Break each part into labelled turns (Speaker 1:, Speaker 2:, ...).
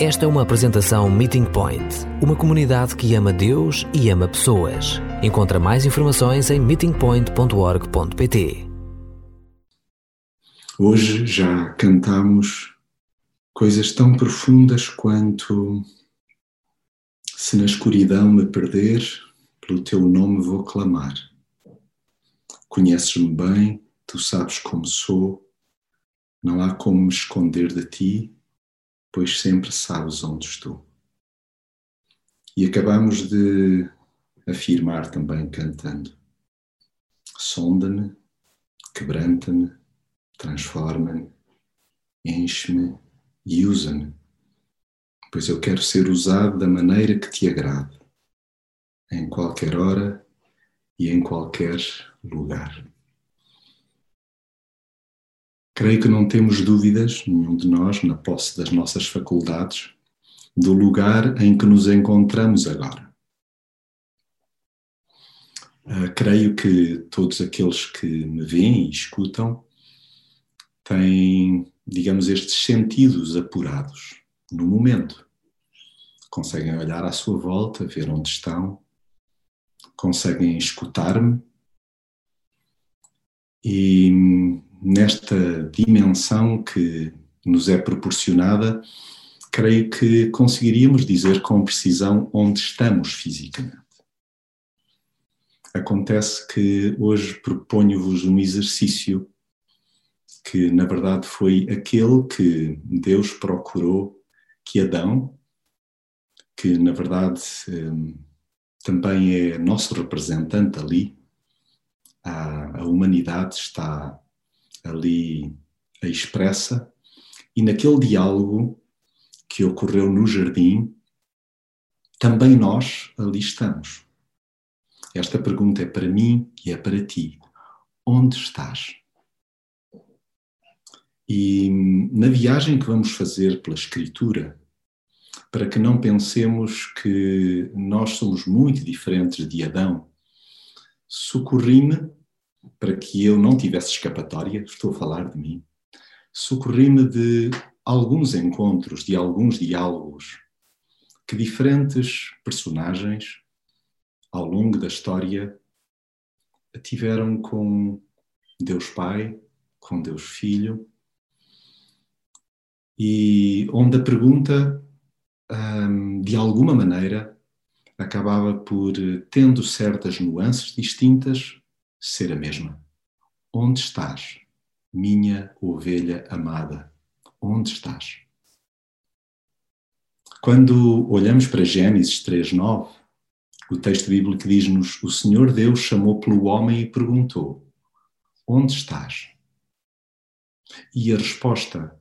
Speaker 1: Esta é uma apresentação Meeting Point, uma comunidade que ama Deus e ama pessoas. Encontra mais informações em meetingpoint.org.pt.
Speaker 2: Hoje já cantamos coisas tão profundas quanto se na escuridão me perder, pelo teu nome vou clamar. Conheces-me bem, tu sabes como sou, não há como me esconder de ti pois sempre sabes onde estou. E acabamos de afirmar também cantando: sonda-me, quebranta-me, transforma-me, enche-me e usa-me, pois eu quero ser usado da maneira que te agrade, em qualquer hora e em qualquer lugar. Creio que não temos dúvidas, nenhum de nós, na posse das nossas faculdades, do lugar em que nos encontramos agora. Uh, creio que todos aqueles que me veem e escutam têm, digamos, estes sentidos apurados no momento. Conseguem olhar à sua volta, ver onde estão, conseguem escutar-me e nesta dimensão que nos é proporcionada, creio que conseguiríamos dizer com precisão onde estamos fisicamente. Acontece que hoje proponho-vos um exercício que, na verdade, foi aquele que Deus procurou que Adão, que, na verdade, hum, também é nosso representante ali, a, humanidade está ali expressa, e naquele diálogo que ocorreu no jardim, também nós ali estamos. Esta pergunta é para mim e é para ti. Onde estás? E na viagem que vamos fazer pela Escritura, para que não pensemos que nós somos muito diferentes de Adão, socorri-me para que eu não tivesse escapatória, estou a falar de mim, socorri-me de alguns encontros, de alguns diálogos que diferentes personagens ao longo da história tiveram com Deus Pai, com Deus Filho, e onde a pergunta, hum, de alguma maneira, acabava por, tendo certas nuances distintas, ser a mesma. Onde estás, minha ovelha amada? Onde estás? Quando olhamos para Gênesis 3:9, o texto bíblico diz-nos: O Senhor Deus chamou pelo homem e perguntou: Onde estás? E a resposta,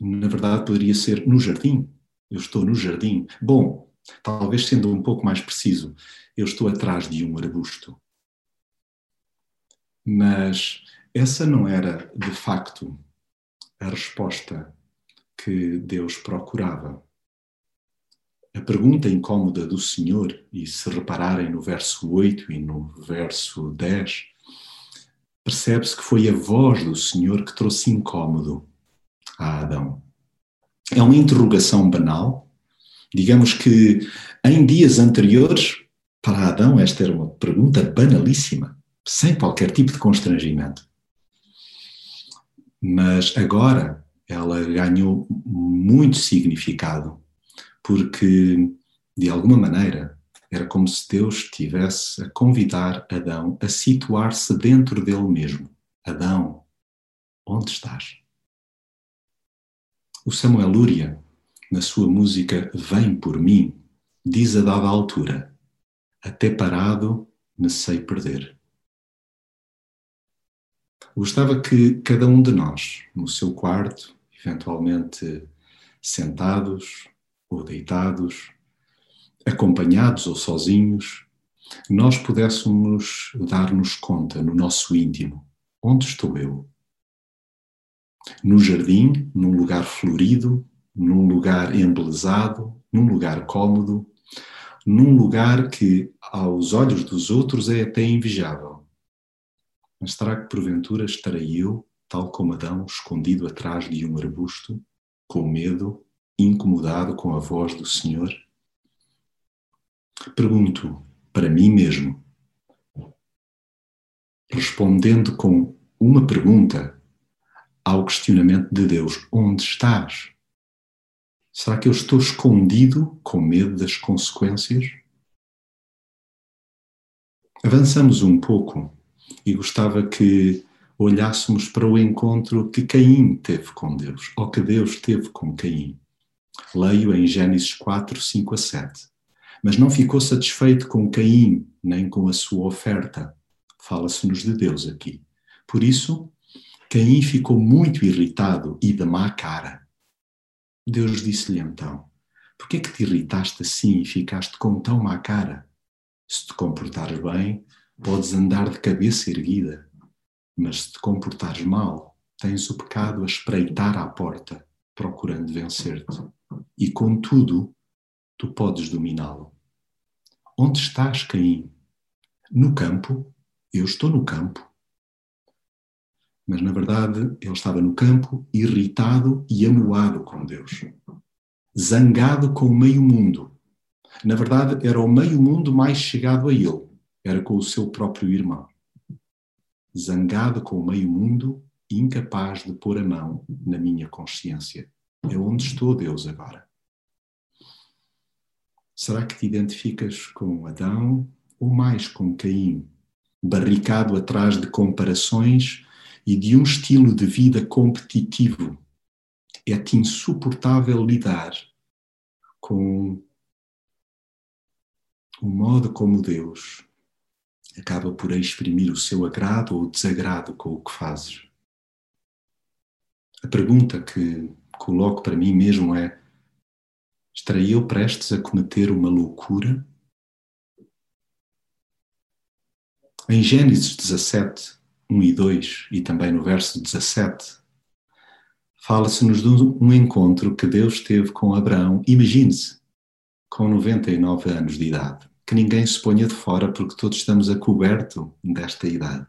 Speaker 2: na verdade, poderia ser no jardim. Eu estou no jardim. Bom, talvez sendo um pouco mais preciso, eu estou atrás de um arbusto. Mas essa não era, de facto, a resposta que Deus procurava. A pergunta incômoda do Senhor, e se repararem no verso 8 e no verso 10, percebe-se que foi a voz do Senhor que trouxe incômodo a Adão. É uma interrogação banal. Digamos que em dias anteriores, para Adão, esta era uma pergunta banalíssima sem qualquer tipo de constrangimento. Mas agora ela ganhou muito significado, porque, de alguma maneira, era como se Deus estivesse a convidar Adão a situar-se dentro dele mesmo. Adão, onde estás? O Samuel Lúria, na sua música Vem por mim, diz a dada altura: Até parado me sei perder. Gostava que cada um de nós, no seu quarto, eventualmente sentados ou deitados, acompanhados ou sozinhos, nós pudéssemos dar-nos conta no nosso íntimo: onde estou eu? No jardim, num lugar florido, num lugar embelezado, num lugar cômodo, num lugar que, aos olhos dos outros, é até invejável mas será que porventura estarei eu, tal como Adão, escondido atrás de um arbusto, com medo, incomodado com a voz do Senhor? Pergunto para mim mesmo, respondendo com uma pergunta ao questionamento de Deus: onde estás? Será que eu estou escondido com medo das consequências? Avançamos um pouco e gostava que olhássemos para o encontro que Caim teve com Deus, ou que Deus teve com Caim. Leio em Gênesis 4, 5 a 7. Mas não ficou satisfeito com Caim, nem com a sua oferta. Fala-se-nos de Deus aqui. Por isso, Caim ficou muito irritado e de má cara. Deus disse-lhe então: Por que é que te irritaste assim e ficaste com tão má cara? Se te comportares bem, podes andar de cabeça erguida, mas se te comportares mal, tens o pecado a espreitar à porta, procurando vencer-te. E contudo, tu podes dominá-lo. Onde estás, Caim? No campo? Eu estou no campo. Mas na verdade ele estava no campo, irritado e amoado com Deus, zangado com o meio mundo, na verdade, era o meio mundo mais chegado a ele, era com o seu próprio irmão. Zangado com o meio mundo, incapaz de pôr a mão na minha consciência. É onde estou, Deus, agora. Será que te identificas com Adão ou mais com Caim, barricado atrás de comparações e de um estilo de vida competitivo? É-te insuportável lidar com o modo como Deus acaba por exprimir o seu agrado ou desagrado com o que fazes. A pergunta que coloco para mim mesmo é: estarei eu prestes a cometer uma loucura? Em Gênesis 17, 1 e 2, e também no verso 17, fala-se-nos de um encontro que Deus teve com Abraão. Imagine-se, com 99 anos de idade que ninguém se ponha de fora, porque todos estamos a coberto desta idade.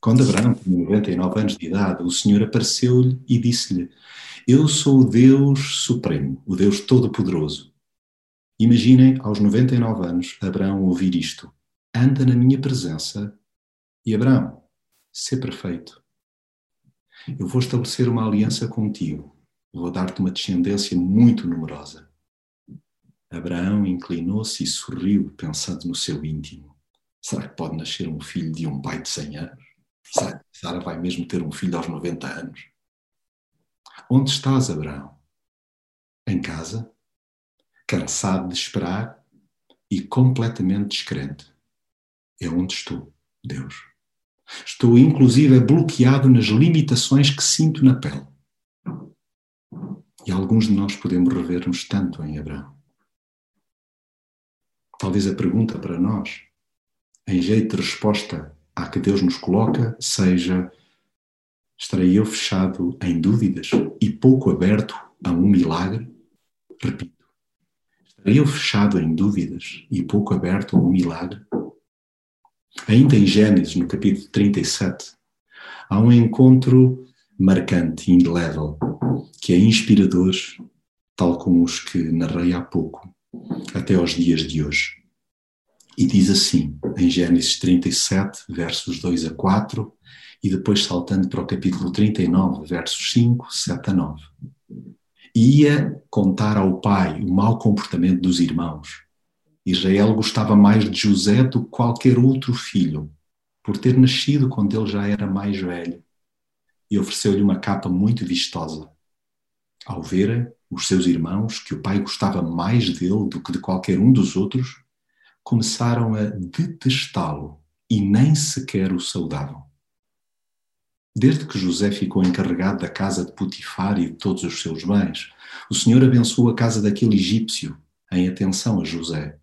Speaker 2: Quando Abraão tinha 99 anos de idade, o Senhor apareceu-lhe e disse-lhe: Eu sou o Deus Supremo, o Deus Todo-Poderoso. Imaginem, aos 99 anos, Abraão ouvir isto: Anda na minha presença e Abraão, ser perfeito. Eu vou estabelecer uma aliança contigo, vou dar-te uma descendência muito numerosa. Abraão inclinou-se e sorriu, pensando no seu íntimo. Será que pode nascer um filho de um pai de 100 anos? Será que Sara vai mesmo ter um filho aos 90 anos? Onde estás, Abraão? Em casa? Cansado de esperar e completamente descrente. É onde estou, Deus. Estou, inclusive, bloqueado nas limitações que sinto na pele. E alguns de nós podemos rever-nos tanto em Abraão. Talvez a pergunta para nós, em jeito de resposta à que Deus nos coloca, seja: estarei eu fechado em dúvidas e pouco aberto a um milagre? Repito, estarei eu fechado em dúvidas e pouco aberto a um milagre? Ainda em Gênesis, no capítulo 37, há um encontro marcante e indelével, que é inspirador, tal como os que narrei há pouco até aos dias de hoje. E diz assim, em Gênesis 37, versos 2 a 4, e depois saltando para o capítulo 39, versos 5, 7 a 9. Ia contar ao pai o mau comportamento dos irmãos. Israel gostava mais de José do que qualquer outro filho, por ter nascido quando ele já era mais velho, e ofereceu-lhe uma capa muito vistosa. Ao verem os seus irmãos que o pai gostava mais dele do que de qualquer um dos outros, começaram a detestá-lo e nem sequer o saudavam. Desde que José ficou encarregado da casa de Potifar e de todos os seus bens, o Senhor abençoou a casa daquele egípcio em atenção a José.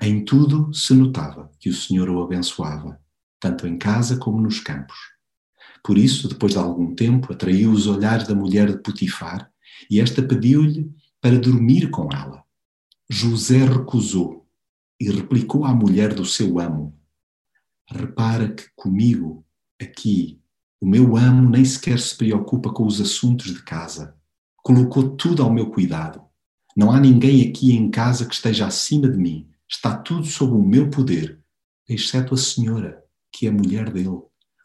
Speaker 2: Em tudo se notava que o Senhor o abençoava, tanto em casa como nos campos. Por isso, depois de algum tempo, atraiu os olhares da mulher de Potifar e esta pediu-lhe para dormir com ela. José recusou e replicou à mulher do seu amo: Repara que comigo, aqui, o meu amo nem sequer se preocupa com os assuntos de casa. colocou tudo ao meu cuidado. Não há ninguém aqui em casa que esteja acima de mim. Está tudo sob o meu poder, exceto a senhora, que é mulher dele.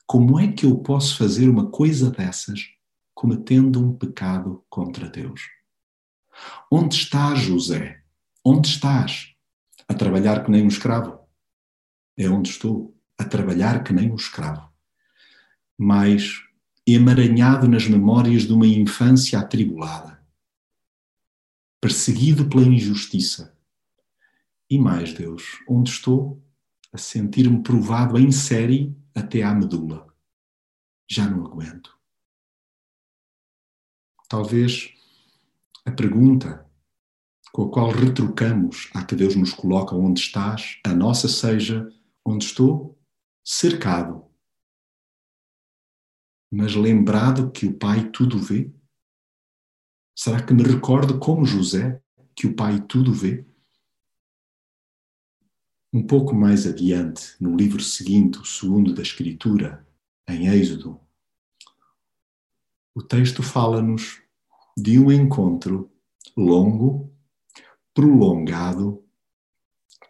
Speaker 2: Como é que eu posso fazer uma coisa dessas cometendo um pecado contra Deus? Onde estás, José? Onde estás? A trabalhar que nem um escravo? É onde estou, a trabalhar que nem um escravo. Mas emaranhado nas memórias de uma infância atribulada, perseguido pela injustiça. E mais, Deus, onde estou? A sentir-me provado em série até à medula. Já não aguento. Talvez a pergunta com a qual retrucamos a que Deus nos coloca onde estás, a nossa seja onde estou? Cercado. Mas lembrado que o Pai tudo vê? Será que me recordo como José que o Pai tudo vê? Um pouco mais adiante, no livro seguinte, o segundo da Escritura, em Êxodo, o texto fala-nos de um encontro longo, prolongado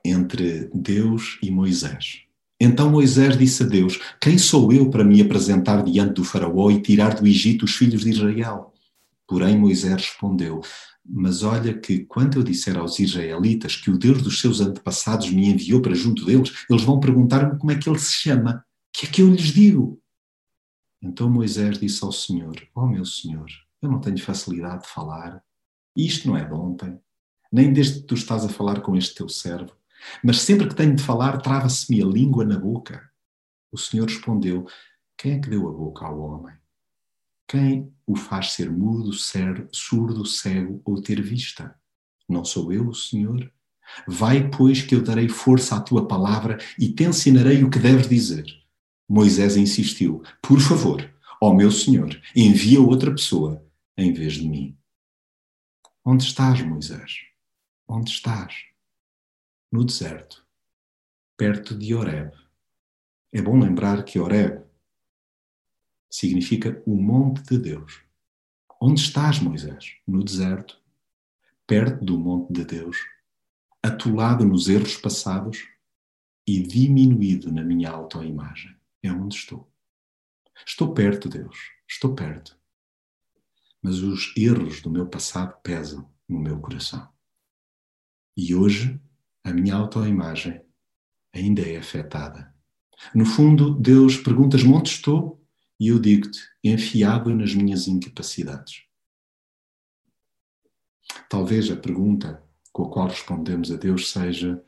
Speaker 2: entre Deus e Moisés. Então Moisés disse a Deus: Quem sou eu para me apresentar diante do Faraó e tirar do Egito os filhos de Israel? Porém Moisés respondeu: mas olha que quando eu disser aos israelitas que o Deus dos seus antepassados me enviou para junto deles, eles vão perguntar-me como é que ele se chama. Que é que eu lhes digo? Então Moisés disse ao Senhor: Ó oh, meu Senhor, eu não tenho facilidade de falar. Isto não é de ontem, nem desde que tu estás a falar com este teu servo. Mas sempre que tenho de falar, trava-se-me a língua na boca. O Senhor respondeu: Quem é que deu a boca ao homem? Quem o faz ser mudo, ser, surdo, cego ou ter vista? Não sou eu o Senhor? Vai, pois, que eu darei força à tua palavra e te ensinarei o que deves dizer. Moisés insistiu: Por favor, ó meu Senhor, envia outra pessoa em vez de mim. Onde estás, Moisés? Onde estás? No deserto, perto de Horeb. É bom lembrar que Horeb significa o monte de Deus. Onde estás, Moisés? No deserto, perto do monte de Deus, atolado nos erros passados e diminuído na minha autoimagem. É onde estou. Estou perto, Deus, estou perto. Mas os erros do meu passado pesam no meu coração. E hoje a minha autoimagem ainda é afetada. No fundo, Deus perguntas-me onde estou e eu digo-te, enfiado nas minhas incapacidades. Talvez a pergunta com a qual respondemos a Deus seja: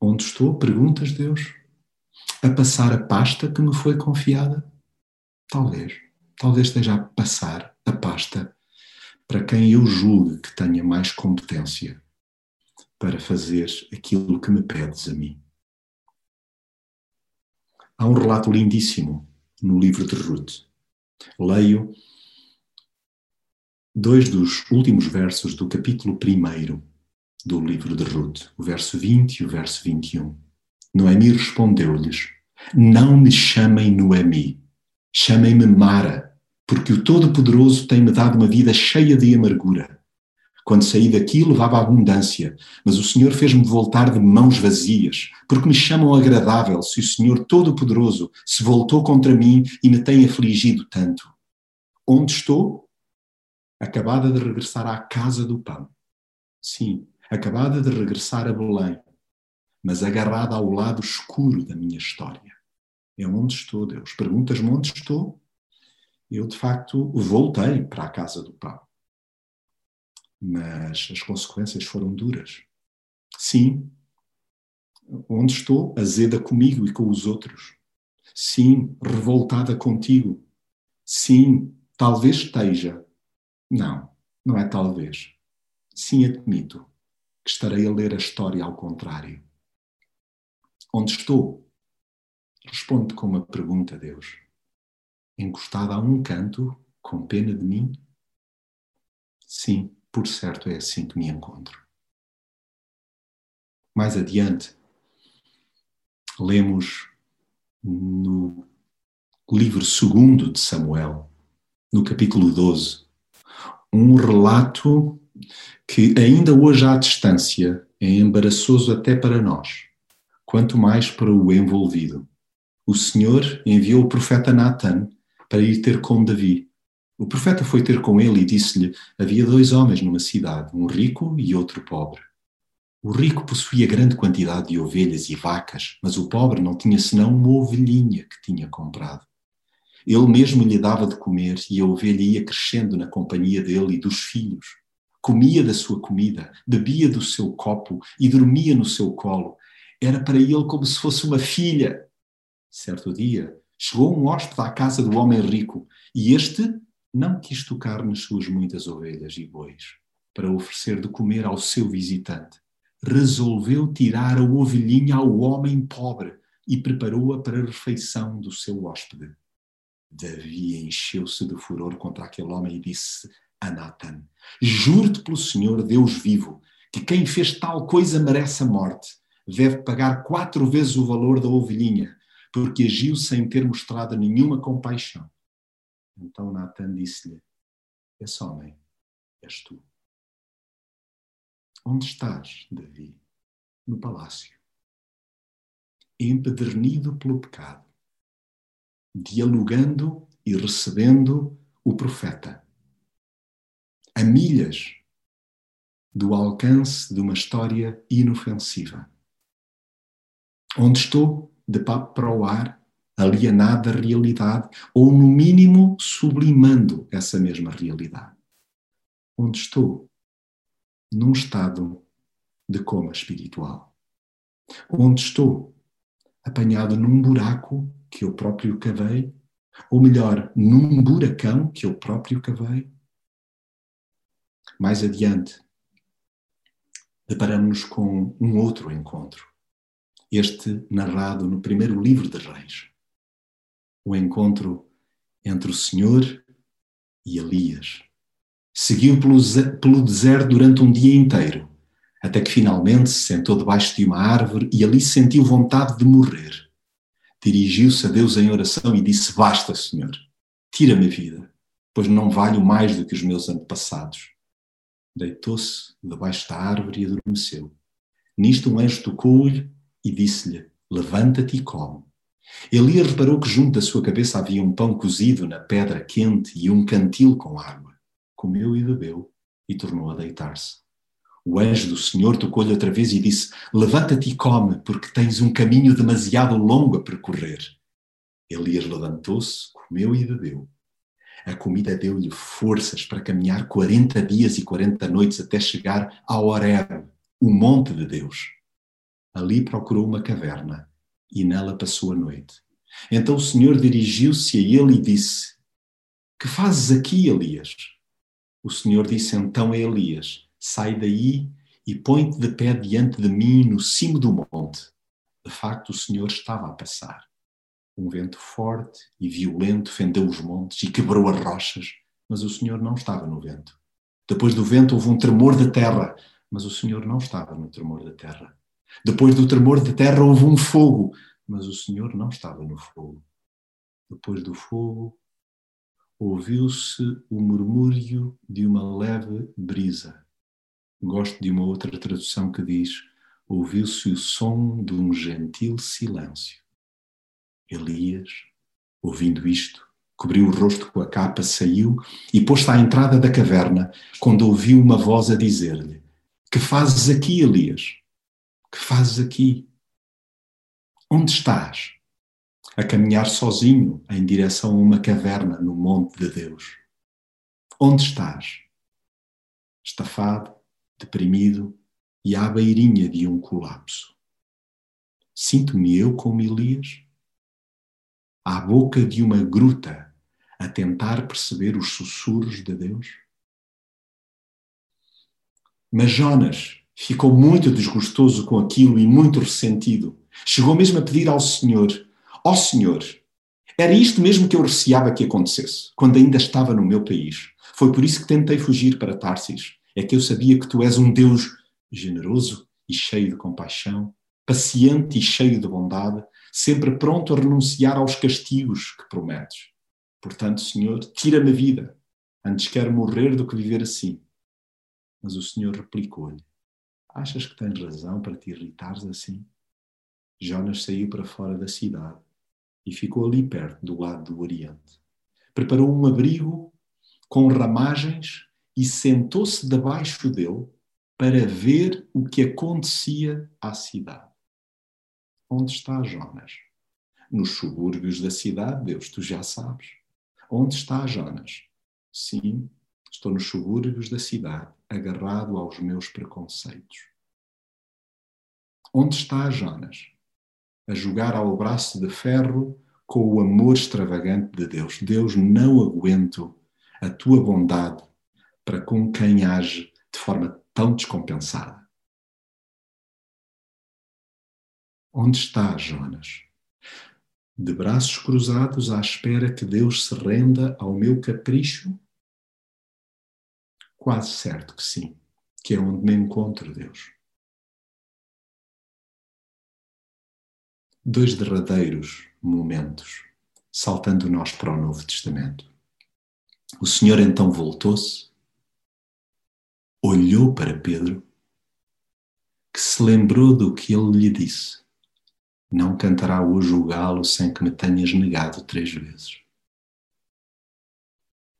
Speaker 2: Onde estou? Perguntas Deus. A passar a pasta que me foi confiada? Talvez. Talvez esteja a passar a pasta para quem eu julgue que tenha mais competência para fazer aquilo que me pedes a mim. Há um relato lindíssimo no livro de Ruth. Leio dois dos últimos versos do capítulo 1 do livro de Ruth, o verso 20 e o verso 21. Noemi respondeu-lhes: Não me chamem Noemi, chamem-me Mara, porque o Todo-Poderoso tem-me dado uma vida cheia de amargura. Quando saí daqui levava abundância, mas o Senhor fez-me voltar de mãos vazias, porque me chamam agradável se o Senhor Todo-Poderoso se voltou contra mim e me tem afligido tanto. Onde estou? Acabada de regressar à casa do pão. Sim, acabada de regressar a Belém, mas agarrada ao lado escuro da minha história. É onde estou, Deus. Perguntas-me onde estou? Eu, de facto, voltei para a casa do pão mas as consequências foram duras. Sim, onde estou, azeda comigo e com os outros. Sim, revoltada contigo. Sim, talvez esteja. Não, não é talvez. Sim, admito que estarei a ler a história ao contrário. Onde estou? Responde com uma pergunta, Deus. Encostada a um canto, com pena de mim? Sim, por certo é assim que me encontro. Mais adiante, lemos no livro segundo de Samuel, no capítulo 12, um relato que ainda hoje à distância é embaraçoso até para nós, quanto mais para o envolvido. O Senhor enviou o profeta Natan para ir ter com Davi. O profeta foi ter com ele e disse-lhe: Havia dois homens numa cidade, um rico e outro pobre. O rico possuía grande quantidade de ovelhas e vacas, mas o pobre não tinha senão uma ovelhinha que tinha comprado. Ele mesmo lhe dava de comer e a ovelha ia crescendo na companhia dele e dos filhos. Comia da sua comida, bebia do seu copo e dormia no seu colo. Era para ele como se fosse uma filha. Certo dia, chegou um hóspede à casa do homem rico e este não quis tocar nas suas muitas ovelhas e bois para oferecer de comer ao seu visitante. Resolveu tirar a ovelhinha ao homem pobre e preparou-a para a refeição do seu hóspede. Davi encheu-se de furor contra aquele homem e disse a Natan: Juro-te pelo Senhor, Deus vivo, que quem fez tal coisa merece a morte. Deve pagar quatro vezes o valor da ovelhinha, porque agiu sem ter mostrado nenhuma compaixão. Então Natan disse-lhe: Esse homem és tu. Onde estás, Davi? No palácio. Empedernido pelo pecado dialogando e recebendo o profeta. A milhas do alcance de uma história inofensiva. Onde estou, de papo para o ar, alienado da realidade, ou no mínimo sublimando essa mesma realidade. Onde estou, num estado de coma espiritual. Onde estou, apanhado num buraco que eu próprio cavei, ou melhor, num buracão que eu próprio cavei. Mais adiante, deparamos-nos com um outro encontro, este narrado no primeiro livro de Reis. O encontro entre o Senhor e Elias. Seguiu pelo, pelo deserto durante um dia inteiro, até que finalmente se sentou debaixo de uma árvore e ali sentiu vontade de morrer dirigiu-se a Deus em oração e disse: Basta, Senhor, tira-me a vida, pois não valho mais do que os meus antepassados. Deitou-se debaixo da árvore e adormeceu. Nisto um anjo tocou-lhe e disse-lhe: Levanta-te e come. Elias reparou que junto da sua cabeça havia um pão cozido na pedra quente e um cantil com água. Comeu e bebeu e tornou a deitar-se. O anjo do Senhor tocou-lhe outra vez e disse: Levanta-te e come, porque tens um caminho demasiado longo a percorrer. Elias levantou-se, comeu e bebeu. A comida deu-lhe forças para caminhar 40 dias e 40 noites até chegar a Horeb, o monte de Deus. Ali procurou uma caverna e nela passou a noite. Então o Senhor dirigiu-se a ele e disse: Que fazes aqui, Elias? O Senhor disse então a Elias: sai daí e põe-te de pé diante de mim no cimo do monte. De facto, o Senhor estava a passar. Um vento forte e violento fendeu os montes e quebrou as rochas, mas o Senhor não estava no vento. Depois do vento houve um tremor da terra, mas o Senhor não estava no tremor da terra. Depois do tremor da terra houve um fogo, mas o Senhor não estava no fogo. Depois do fogo ouviu-se o murmúrio de uma leve brisa Gosto de uma outra tradução que diz: ouviu-se o som de um gentil silêncio. Elias, ouvindo isto, cobriu o rosto com a capa, saiu e pôs-se à entrada da caverna, quando ouviu uma voz a dizer-lhe: Que fazes aqui, Elias? Que fazes aqui? Onde estás? A caminhar sozinho em direção a uma caverna no monte de Deus. Onde estás? Estafado, deprimido e à beirinha de um colapso. Sinto-me eu como Elias, à boca de uma gruta, a tentar perceber os sussurros de Deus? Mas Jonas ficou muito desgostoso com aquilo e muito ressentido. Chegou mesmo a pedir ao Senhor: Ó oh Senhor, era isto mesmo que eu receava que acontecesse, quando ainda estava no meu país. Foi por isso que tentei fugir para Tarsis é que eu sabia que tu és um Deus generoso e cheio de compaixão, paciente e cheio de bondade, sempre pronto a renunciar aos castigos que prometes. Portanto, Senhor, tira-me a vida, Antes quero morrer do que viver assim. Mas o Senhor replicou-lhe: Achas que tens razão para te irritares assim? Jonas saiu para fora da cidade e ficou ali perto do lado do Oriente. Preparou um abrigo com ramagens e sentou-se debaixo dele para ver o que acontecia à cidade. Onde está Jonas? Nos subúrbios da cidade, Deus, tu já sabes. Onde está Jonas? Sim, estou nos subúrbios da cidade, agarrado aos meus preconceitos. Onde está Jonas? A jogar ao braço de ferro com o amor extravagante de Deus. Deus, não aguento a tua bondade para com quem age de forma tão descompensada. Onde está Jonas? De braços cruzados à espera que Deus se renda ao meu capricho? Quase certo que sim, que é onde me encontro, Deus. Dois derradeiros momentos, saltando nós para o Novo Testamento. O Senhor então voltou-se olhou para Pedro, que se lembrou do que ele lhe disse: Não cantará hoje o galo sem que me tenhas negado três vezes.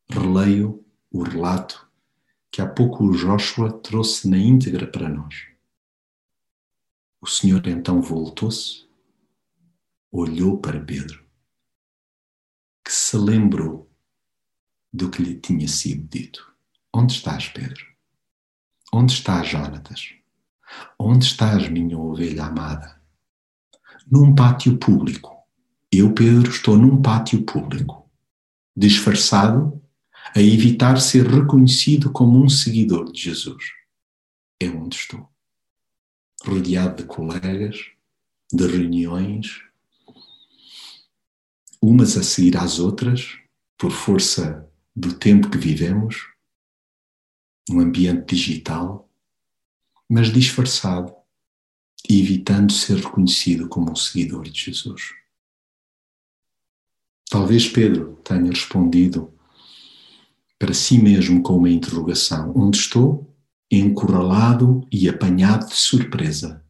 Speaker 2: Releio o relato que há pouco o Joshua trouxe na íntegra para nós. O Senhor então voltou-se, olhou para Pedro, que se lembrou do que lhe tinha sido dito. Onde estás, Pedro? Onde estás, Jonatas? Onde estás, minha ovelha amada? Num pátio público. Eu, Pedro, estou num pátio público, disfarçado, a evitar ser reconhecido como um seguidor de Jesus. É onde estou. Rodeado de colegas, de reuniões, umas a seguir às outras, por força do tempo que vivemos, um ambiente digital, mas disfarçado evitando ser reconhecido como um seguidor de Jesus. Talvez Pedro tenha respondido para si mesmo com uma interrogação: Onde estou? Encurralado e apanhado de surpresa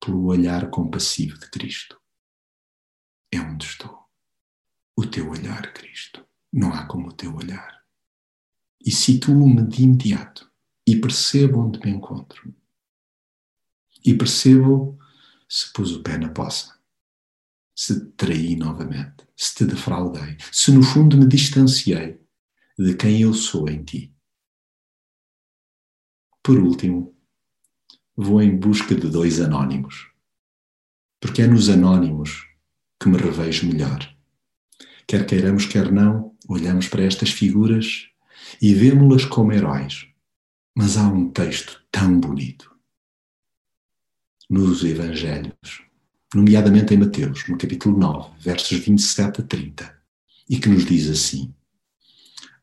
Speaker 2: pelo olhar compassivo de Cristo. É onde estou. O teu olhar, Cristo. Não há como o teu olhar e situo-me de imediato e percebo onde me encontro. E percebo se pus o pé na poça, se te traí novamente, se te defraudei, se no fundo me distanciei de quem eu sou em ti. Por último, vou em busca de dois anónimos, porque é nos anónimos que me revejo melhor. Quer queiramos, quer não, olhamos para estas figuras e vemos-las como heróis. Mas há um texto tão bonito nos Evangelhos, nomeadamente em Mateus, no capítulo 9, versos 27 a 30, e que nos diz assim: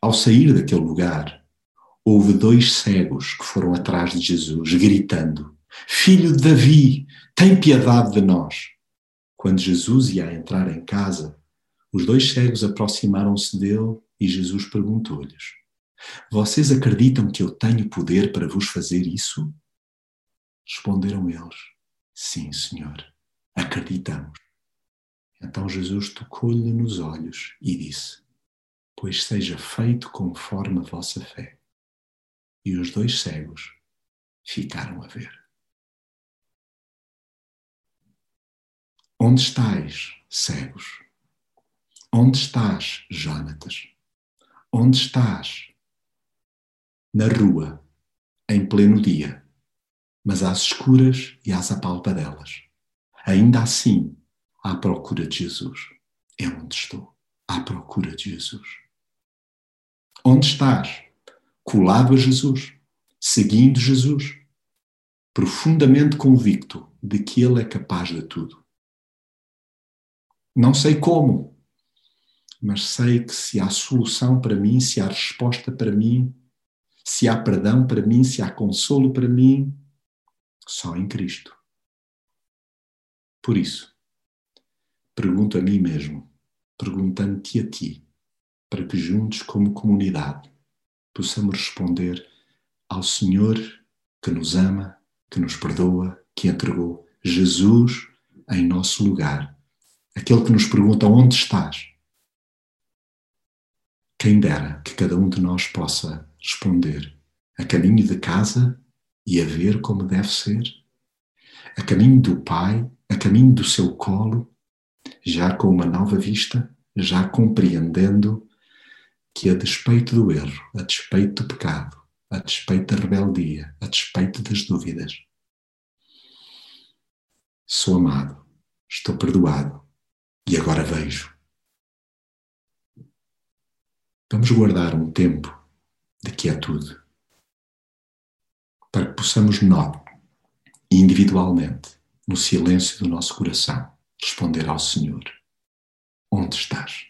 Speaker 2: Ao sair daquele lugar, houve dois cegos que foram atrás de Jesus, gritando: Filho de Davi, tem piedade de nós. Quando Jesus ia entrar em casa, os dois cegos aproximaram-se dele e Jesus perguntou-lhes: vocês acreditam que eu tenho poder para vos fazer isso? Responderam eles: Sim, Senhor, acreditamos. Então Jesus tocou-lhe nos olhos e disse: Pois seja feito conforme a vossa fé. E os dois cegos ficaram a ver. Onde estás, cegos? Onde estás, Jonatas? Onde estás, na rua, em pleno dia, mas às escuras e às apalpadelas. Ainda assim, à procura de Jesus. É onde estou, à procura de Jesus. Onde estás? Colado a Jesus, seguindo Jesus, profundamente convicto de que Ele é capaz de tudo. Não sei como, mas sei que se há solução para mim, se há resposta para mim, se há perdão para mim, se há consolo para mim, só em Cristo. Por isso, pergunto a mim mesmo, perguntando-te a ti: para que juntos, como comunidade, possamos responder ao Senhor que nos ama, que nos perdoa, que entregou Jesus em nosso lugar. Aquele que nos pergunta onde estás. Quem dera que cada um de nós possa responder a caminho de casa e a ver como deve ser, a caminho do Pai, a caminho do seu colo, já com uma nova vista, já compreendendo que a despeito do erro, a despeito do pecado, a despeito da rebeldia, a despeito das dúvidas, sou amado, estou perdoado e agora vejo. Vamos guardar um tempo de quietude para que possamos nós, individualmente, no silêncio do nosso coração, responder ao Senhor: Onde estás?